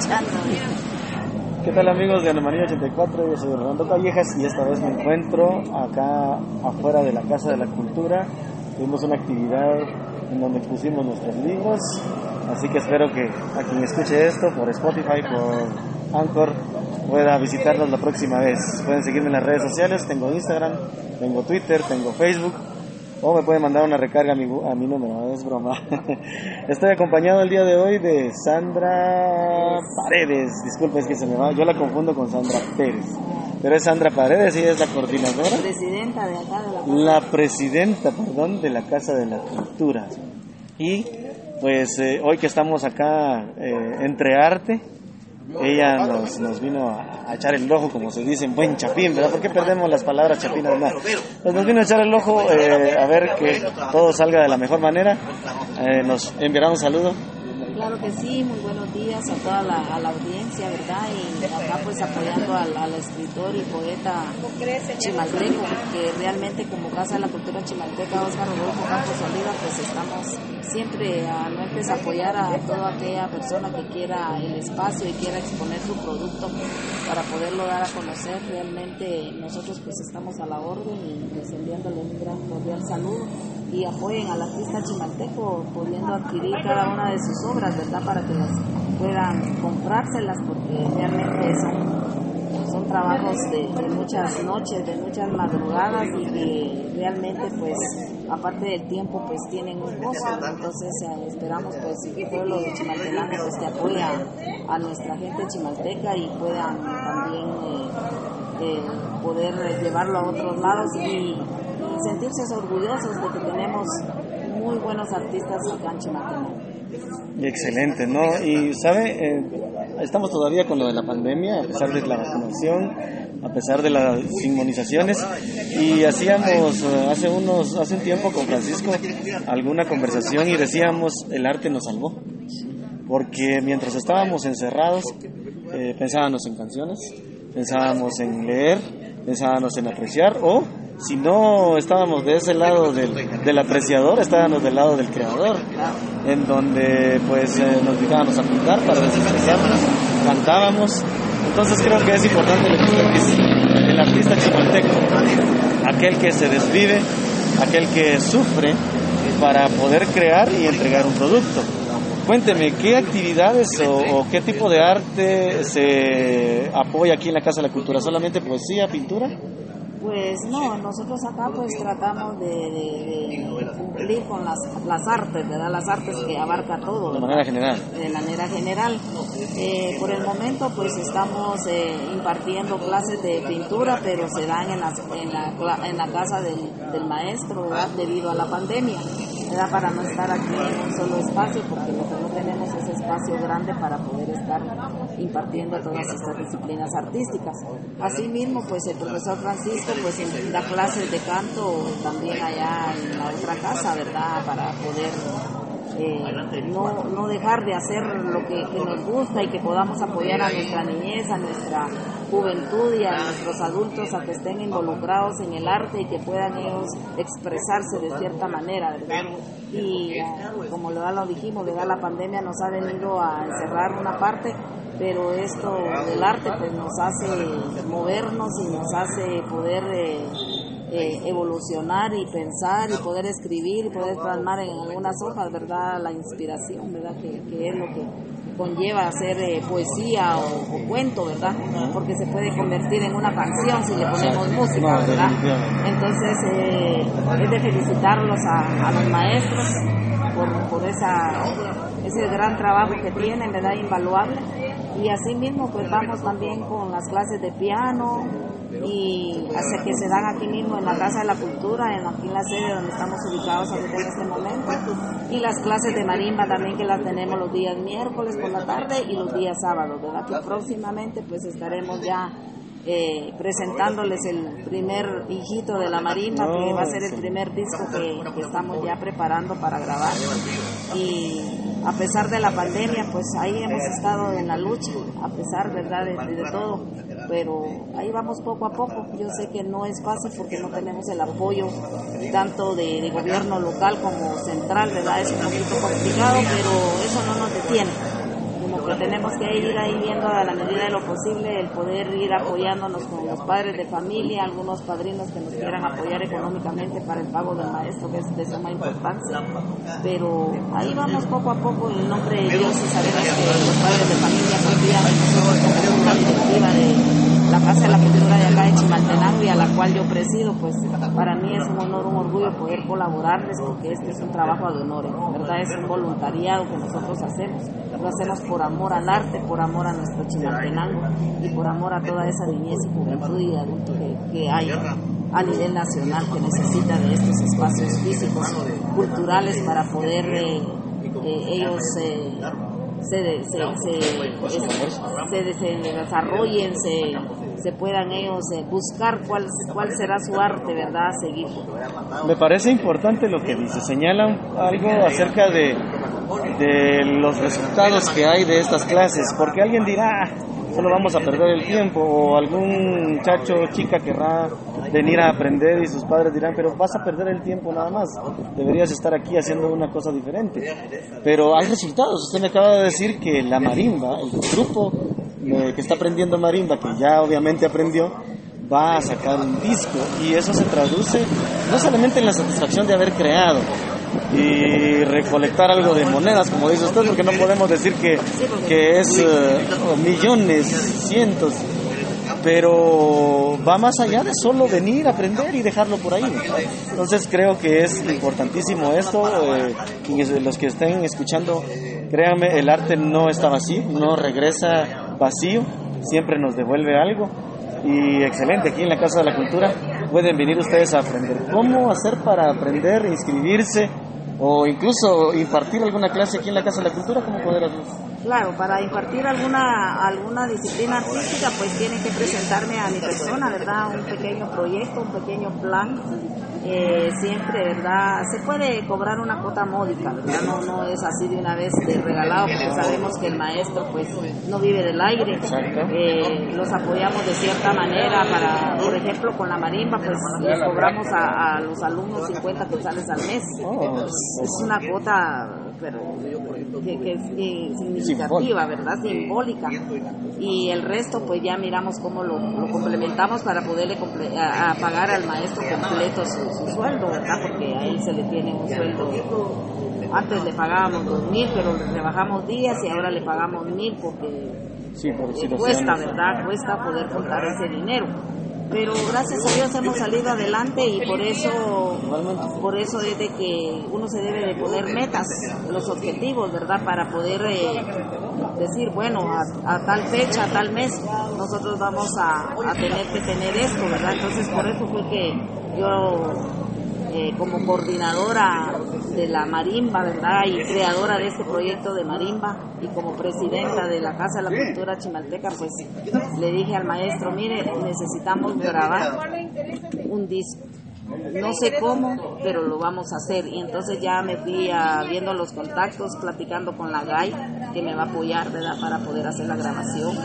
escuchando. ¿Qué tal amigos de Alemania 84? Yo soy Orlando Callejas y esta vez me encuentro acá afuera de la Casa de la Cultura. Tuvimos una actividad en donde pusimos nuestros libros, así que espero que a quien escuche esto por Spotify, por Anchor, pueda visitarnos la próxima vez. Pueden seguirme en las redes sociales, tengo Instagram, tengo Twitter, tengo Facebook, o me pueden mandar una recarga a mi, a mi número, es broma. Estoy acompañado el día de hoy de Sandra Paredes, disculpe es que se me va, yo la confundo con Sandra Pérez, pero es Sandra Paredes y es la coordinadora. Presidenta de acá de la... La presidenta, perdón, de la Casa de la Cultura. Y pues eh, hoy que estamos acá eh, entre arte, ella nos, nos vino a, echar el ojo, como se dice en buen chapín, ¿verdad? ¿Por qué perdemos las palabras chapinas? No. Pues nos vino a echar el ojo eh, a ver que todo salga de la mejor manera. Eh, nos enviará un saludo. Claro que sí, muy buenos días a toda la, a audiencia, ¿verdad? Y acá pues apoyando al, escritor y poeta chimalteco, que realmente como Casa de la Cultura Chimalteca, Oscar Rodolfo Campos Oliva, pues estamos siempre a nuestros apoyar a toda aquella persona que quiera el espacio y quiera exponer su producto para poderlo dar a conocer. Realmente nosotros pues estamos a la orden y pues enviándole un gran cordial saludo y apoyen al artista chimalteco pudiendo adquirir cada una de sus obras, ¿verdad? Para que las puedan comprárselas porque realmente son, son trabajos de, muchas noches, de muchas madrugadas y que realmente pues aparte del tiempo pues tienen un costo, entonces eh, esperamos pues que el pueblo de Chimaltenango pues que apoya a nuestra gente chimalteca y puedan también eh, eh, poder llevarlo a otros lados y sentirse orgullosos de que tenemos muy buenos artistas en Chimaltenango. Excelente, ¿no? Y, ¿sabe? Eh, estamos todavía con lo de la pandemia, a pesar de la vacunación, a pesar de las inmunizaciones, y hacíamos eh, hace, unos, hace un tiempo con Francisco alguna conversación y decíamos, el arte nos salvó, porque mientras estábamos encerrados, eh, pensábamos en canciones, pensábamos en leer, pensábamos en apreciar o si no estábamos de ese lado del, del apreciador, estábamos del lado del creador, en donde pues eh, nos dedicábamos a pintar para desestresarnos, cantábamos. Entonces creo que es importante el artista chimalteco, aquel que se desvive, aquel que sufre para poder crear y entregar un producto. Cuénteme, ¿qué actividades o, qué tipo de arte se apoya aquí en la Casa de la Cultura? ¿Solamente poesía, pintura? Pues no, nosotros acá pues tratamos de, de, de cumplir con las, las, artes, ¿verdad? Las artes que abarca todo. De manera general. De manera general. Eh, por el momento pues estamos eh, impartiendo clases de pintura, pero se dan en, las, en, la, en la casa del, del maestro, ¿verdad? Debido a la pandemia, ¿verdad? Para no estar aquí en un solo espacio, porque lo no tenemos es espacio grande para poder estar impartiendo todas estas disciplinas artísticas. Asimismo, pues el profesor Francisco pues da clases de canto también allá en la otra casa, ¿verdad? Para poder eh, no, no dejar de hacer lo que, nos gusta y que podamos apoyar a nuestra niñez, a nuestra juventud y a nuestros adultos a que estén involucrados en el arte y que puedan ellos expresarse de cierta manera, ¿verdad? Y como lo, lo dijimos, ¿verdad? La pandemia nos ha venido a encerrar una parte, pero esto del arte pues nos hace movernos y nos hace poder eh, eh, evolucionar y pensar y poder escribir y poder plasmar en algunas hojas, ¿verdad? La inspiración, ¿verdad? Que es lo que conlleva hacer eh, poesía o, o, cuento, ¿verdad? Porque se puede convertir en una canción si le ponemos música, ¿verdad? Entonces, eh, es de felicitarlos a, a los maestros por, por esa, ese gran trabajo que tienen, ¿verdad? Invaluable. Y así mismo, pues vamos también con las clases de piano, y hace que se dan aquí mismo en la Casa de la Cultura, en aquí en la sede donde estamos ubicados ahorita en este momento, y las clases de marimba también que las tenemos los días miércoles por la tarde y los días sábados, ¿verdad? Que próximamente pues estaremos ya eh, presentándoles el primer hijito de la marimba, que va a ser el primer disco que, estamos ya preparando para grabar. Y a pesar de la pandemia, pues ahí hemos estado en la lucha, a pesar, ¿verdad?, de, todo, pero ahí vamos poco a poco. Yo sé que no es fácil porque no tenemos el apoyo tanto de, de gobierno local como central, ¿verdad? Es un poquito complicado, pero eso no nos detiene. Que tenemos que ir ahí viendo a la medida de lo posible el poder ir apoyándonos con los padres de familia, algunos padrinos que nos quieran apoyar económicamente para el pago del maestro, que es de suma importancia. Pero ahí vamos poco a poco en nombre de Dios y sabemos que los padres de familia confían en nosotros una directiva de la Casa de la Cultura de acá de Chimaltenango y a la cual yo presido, pues para mí es un honor, un orgullo poder colaborarles porque este es un trabajo de honor, ¿verdad? Es un voluntariado que nosotros hacemos. Lo hacemos por amor al arte, por amor a nuestro Chimaltenango y por amor a toda esa niñez y juventud y adulto que, hay a nivel nacional que necesita de estos espacios físicos, culturales para poder eh, eh, ellos eh, se, se, se, se, desarrollen, se, se puedan ellos eh, buscar cuál, cuál será su arte, ¿verdad?, a seguir. Me parece importante lo que dice, señala algo acerca de, de los resultados que hay de estas clases, porque alguien dirá, solo vamos a perder el tiempo, o algún muchacho o chica querrá venir a aprender y sus padres dirán, pero vas a perder el tiempo nada más, deberías estar aquí haciendo una cosa diferente. Pero hay resultados, usted me acaba de decir que la marimba, el grupo que está aprendiendo marimba, que ya obviamente aprendió, va a sacar un disco y eso se traduce no solamente en la satisfacción de haber creado, y recolectar algo de monedas, como dice usted, porque no podemos decir que, que es eh, millones, cientos, pero va más allá de solo venir, aprender y dejarlo por ahí. Entonces creo que es importantísimo esto, eh, los que estén escuchando, créanme, el arte no está vacío, no regresa vacío, siempre nos devuelve algo. Y excelente aquí en la Casa de la Cultura pueden venir ustedes a aprender. Cómo hacer para aprender, inscribirse o incluso impartir alguna clase aquí en la Casa de la Cultura, ¿cómo poder hacerlo? Claro, para impartir alguna alguna disciplina artística, pues tienen que presentarme a mi persona, ¿verdad? Un pequeño proyecto, un pequeño plan eh, siempre, ¿verdad? Se puede cobrar una cuota módica, ¿verdad? No, no es así de una vez de regalado, porque sabemos que el maestro, pues, no vive del aire. Eh, los apoyamos de cierta manera para, por ejemplo, con la marimba, pues, les cobramos a, los alumnos 50 quetzales al mes. Oh. Es una cuota, pero que, es significativa, ¿verdad? Simbólica. Y el resto, pues, ya miramos cómo lo, complementamos para poderle pagar al maestro completo su su sueldo, ¿verdad? Porque ahí se le tiene un sueldo. Antes le pagábamos dos mil, pero le rebajamos días y ahora le pagamos mil porque sí, cuesta, ¿verdad? Cuesta poder contar ese dinero pero gracias a Dios hemos salido adelante y por eso por eso es de que uno se debe de poner metas, los objetivos, ¿verdad? Para poder eh, decir, bueno, a, tal fecha, a tal mes, nosotros vamos a, tener que tener esto, ¿verdad? Entonces por eso fue que yo eh, como coordinadora de la marimba, ¿verdad? Y creadora de este proyecto de marimba y como presidenta de la Casa de la Cultura Chimalteca, pues le dije al maestro, mire, necesitamos grabar un disco. No sé cómo, pero lo vamos a hacer. Y entonces ya me fui a, viendo los contactos, platicando con la GAI, que me va a apoyar, ¿verdad?, para poder hacer la grabación.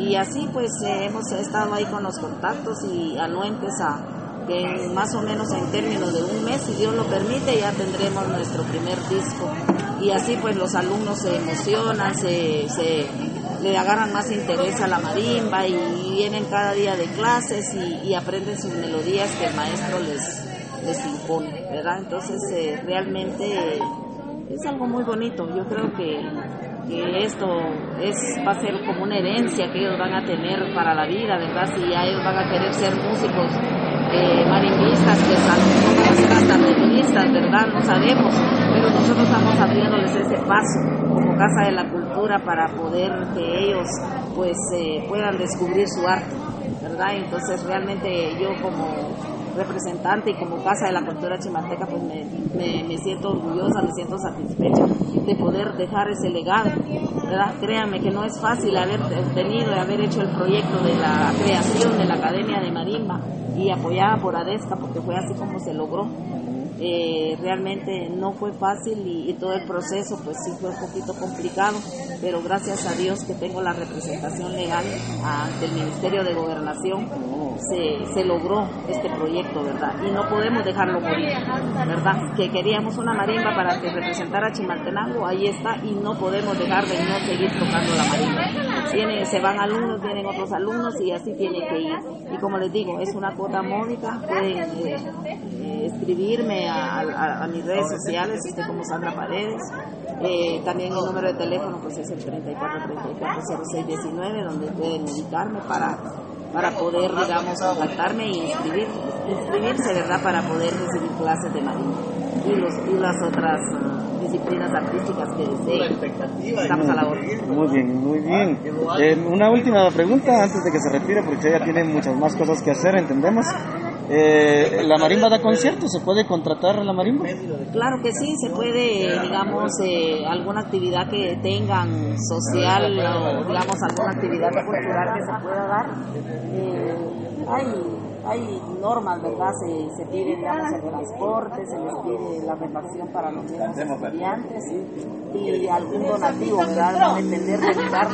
Y así pues eh, hemos estado ahí con los contactos y anuentes a, que más o menos en términos de un mes, si Dios lo permite, ya tendremos nuestro primer disco. Y así pues los alumnos se emocionan, se, se le agarran más interés a la marimba y vienen cada día de clases y, aprenden sus melodías que el maestro les, les impone, ¿verdad? Entonces eh, realmente es algo muy bonito. Yo creo que, que, esto es va a ser como una herencia que ellos van a tener para la vida, ¿verdad? Si ya ellos van a querer ser músicos eh, marimbistas, que feministas, ¿verdad? No sabemos, pero nosotros estamos abriéndoles ese paso como Casa de la Cultura para poder que ellos pues eh, puedan descubrir su arte, ¿verdad? Entonces realmente yo como representante y como Casa de la Cultura Chimalteca, pues me, me, siento orgullosa, me siento satisfecha de poder dejar ese legado, ¿verdad? Créanme que no es fácil haber tenido y haber hecho el proyecto de la creación de la Academia de Marimba y apoyada por ADESCA, porque fue así como se logró. Eh, realmente no fue fácil y, todo el proceso pues sí fue un poquito complicado, pero gracias a Dios que tengo la representación legal ante el Ministerio de Gobernación, se, se logró este proyecto, ¿verdad? Y no podemos dejarlo morir, ¿verdad? Que queríamos una marimba para que representara a Chimaltenango, ahí está, y no podemos dejar de no seguir tocando la marimba. se van alumnos, vienen otros alumnos y así tiene que ir. Y como les digo, es una cuota módica, pueden eh, eh, escribirme a, mis redes sociales, usted como Sandra Paredes. Eh, también el número de teléfono pues es el 34 donde pueden dedicarme para para poder, digamos, contactarme y inscribir, inscribirse, ¿verdad?, para poder recibir clases de marina y, los, y las otras uh, disciplinas artísticas que deseen. Estamos a la orden. Muy bien, muy bien. Eh, una última pregunta antes de que se retire, porque ella tiene muchas más cosas que hacer, entendemos. Eh, ¿La marimba da conciertos? ¿Se puede contratar a la marimba? Claro que sí, se puede, digamos, eh, alguna actividad que tengan social o, digamos, alguna actividad cultural que se pueda dar. Eh, hay normas, ¿verdad? Se, se pide, digamos, el transporte, se les pide la refacción para los mismos estudiantes y algún donativo, ¿verdad? Va a depender del lugar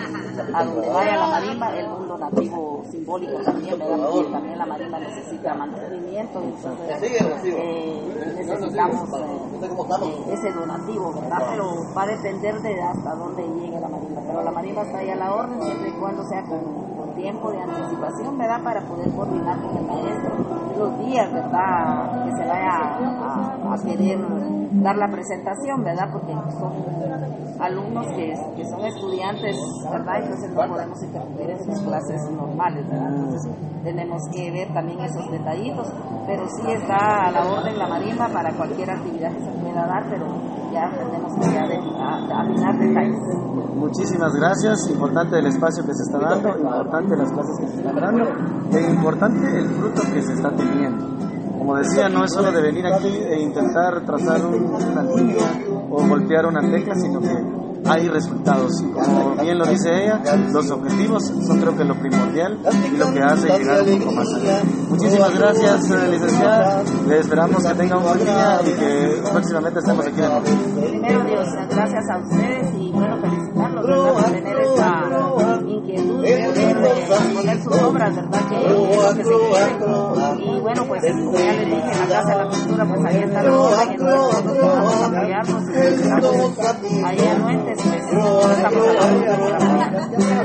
a donde vaya la marimba, el donativo simbólico también, ¿verdad? Porque también la marimba necesita mantenimiento, entonces eh, necesitamos eh, ese donativo, ¿verdad? Pero va a depender de hasta dónde llegue la marimba. Pero la marimba está ahí a la orden siempre y cuando sea con tiempo de anticipación, ¿verdad? Para poder coordinar con el maestro los días, ¿verdad? Que se vaya a, querer dar la presentación, ¿verdad? Porque son alumnos que, que, son estudiantes, ¿verdad? Entonces no podemos interrumpir en sus clases normales, ¿verdad? Entonces tenemos que ver también esos detallitos, pero sí está a la orden la marimba para cualquier actividad que se pueda dar, pero ya tenemos que ya de, afinar detalles. Muchísimas gracias, importante el espacio que se está dando, importante las clases que se están dando, e importante el fruto que se está teniendo. Como decía, no es solo de venir aquí e intentar trazar una línea o golpear una tecla, sino que hay resultados. Como bien lo dice ella, los objetivos son creo que lo primordial y lo que hace llegar un poco más allá. Muchísimas gracias, eh, licenciada. Le esperamos que tenga un buen día y que próximamente estemos aquí en el Primero Dios, gracias a ustedes y bueno, felicitarlos por tener esta de poder poner sus obras, ¿verdad? Que es lo que se quiere. Y bueno, pues como ya les dije, en la Casa de la Cultura, pues ahí está la y nosotros vamos a apoyarnos ahí anuentes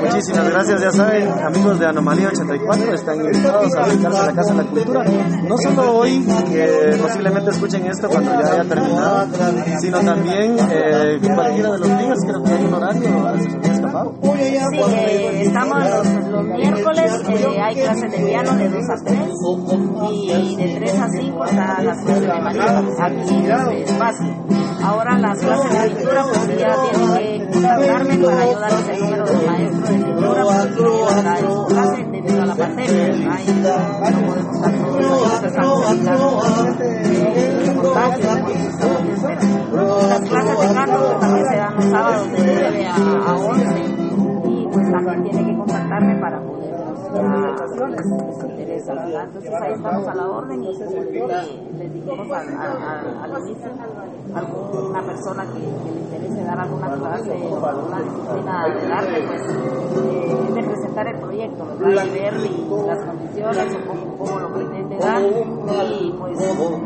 Muchísimas gracias, ya saben, amigos de Anomalía 84, están invitados a visitarse a la Casa de la Cultura. No solo hoy, que posiblemente escuchen esto cuando ya haya terminado, sino también eh, cualquiera de los días, creo que hay un horario, a se escapado. Sí, eh, estamos los, miércoles, eh, hay clases de piano de 2 a 3 y de 3 a 5 a las clases de mañana, aquí en este espacio. Ahora las clases de pintura pues ya tienen que contactarme para ayudarles el número del maestro de pintura porque yo está en su clase debido a la pandemia, y no podemos estar todos estamos evitando eh, contagios, las tiene que contactarme para poder interesa, Entonces ahí estamos a la orden y les dijimos al, alguna persona que, le interese dar alguna clase o alguna disciplina de arte, pues eh, de presentar el proyecto, ¿verdad? Y ver las condiciones, o cómo, lo pretende dar. Y pues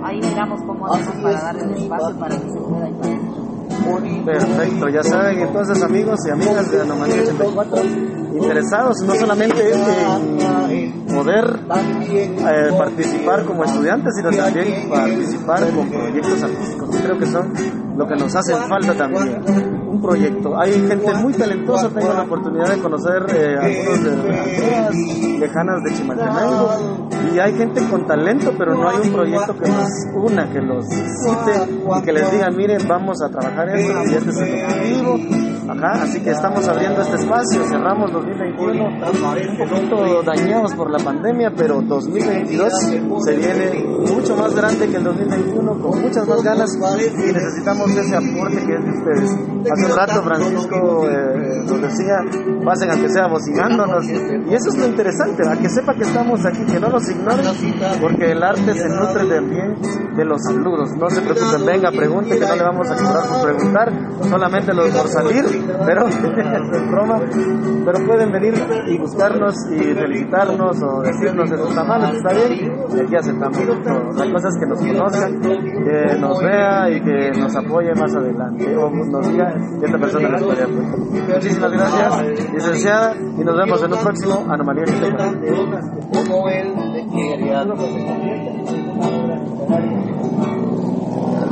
ahí miramos cómo hacemos para dar el espacio para que se pueda Perfecto, ya saben entonces amigos y amigas de Anomalía 84 interesados no solamente en poder eh, participar como estudiantes, sino también participar con proyectos artísticos. Creo que son lo que nos hace falta también. Proyecto. Hay gente muy talentosa, tengo la oportunidad de conocer eh, algunos de aldeas lejanas de Chimaltenango y hay gente con talento, pero no hay un proyecto que los una, que los cite y que les diga, miren, vamos a trabajar esto y este es el objetivo Así que estamos abriendo este espacio, cerramos 2021, un poquito dañados por la pandemia, pero 2022 se viene mucho más grande que el 2021, con muchas más ganas y necesitamos ese aporte que es de ustedes. Hace un rato Francisco eh, nos decía, pasen a que sea bocinándonos, y eso es lo interesante, a que sepa que estamos aquí, que no nos ignoren, porque el arte se nutre también de los saludos. No se preocupen, venga, pregunte, que no le vamos a cobrar por preguntar, solamente los por salir, pero broma, pero pueden venir y buscarnos y felicitarnos o decirnos eso está mal, está bien, y aquí aceptamos La cosa es que nos conozcan, que nos vea y que nos apoye más adelante, o nos diga esta persona les puede apoyar. Muchísimas gracias, licenciada, y nos vemos en un próximo Anomalía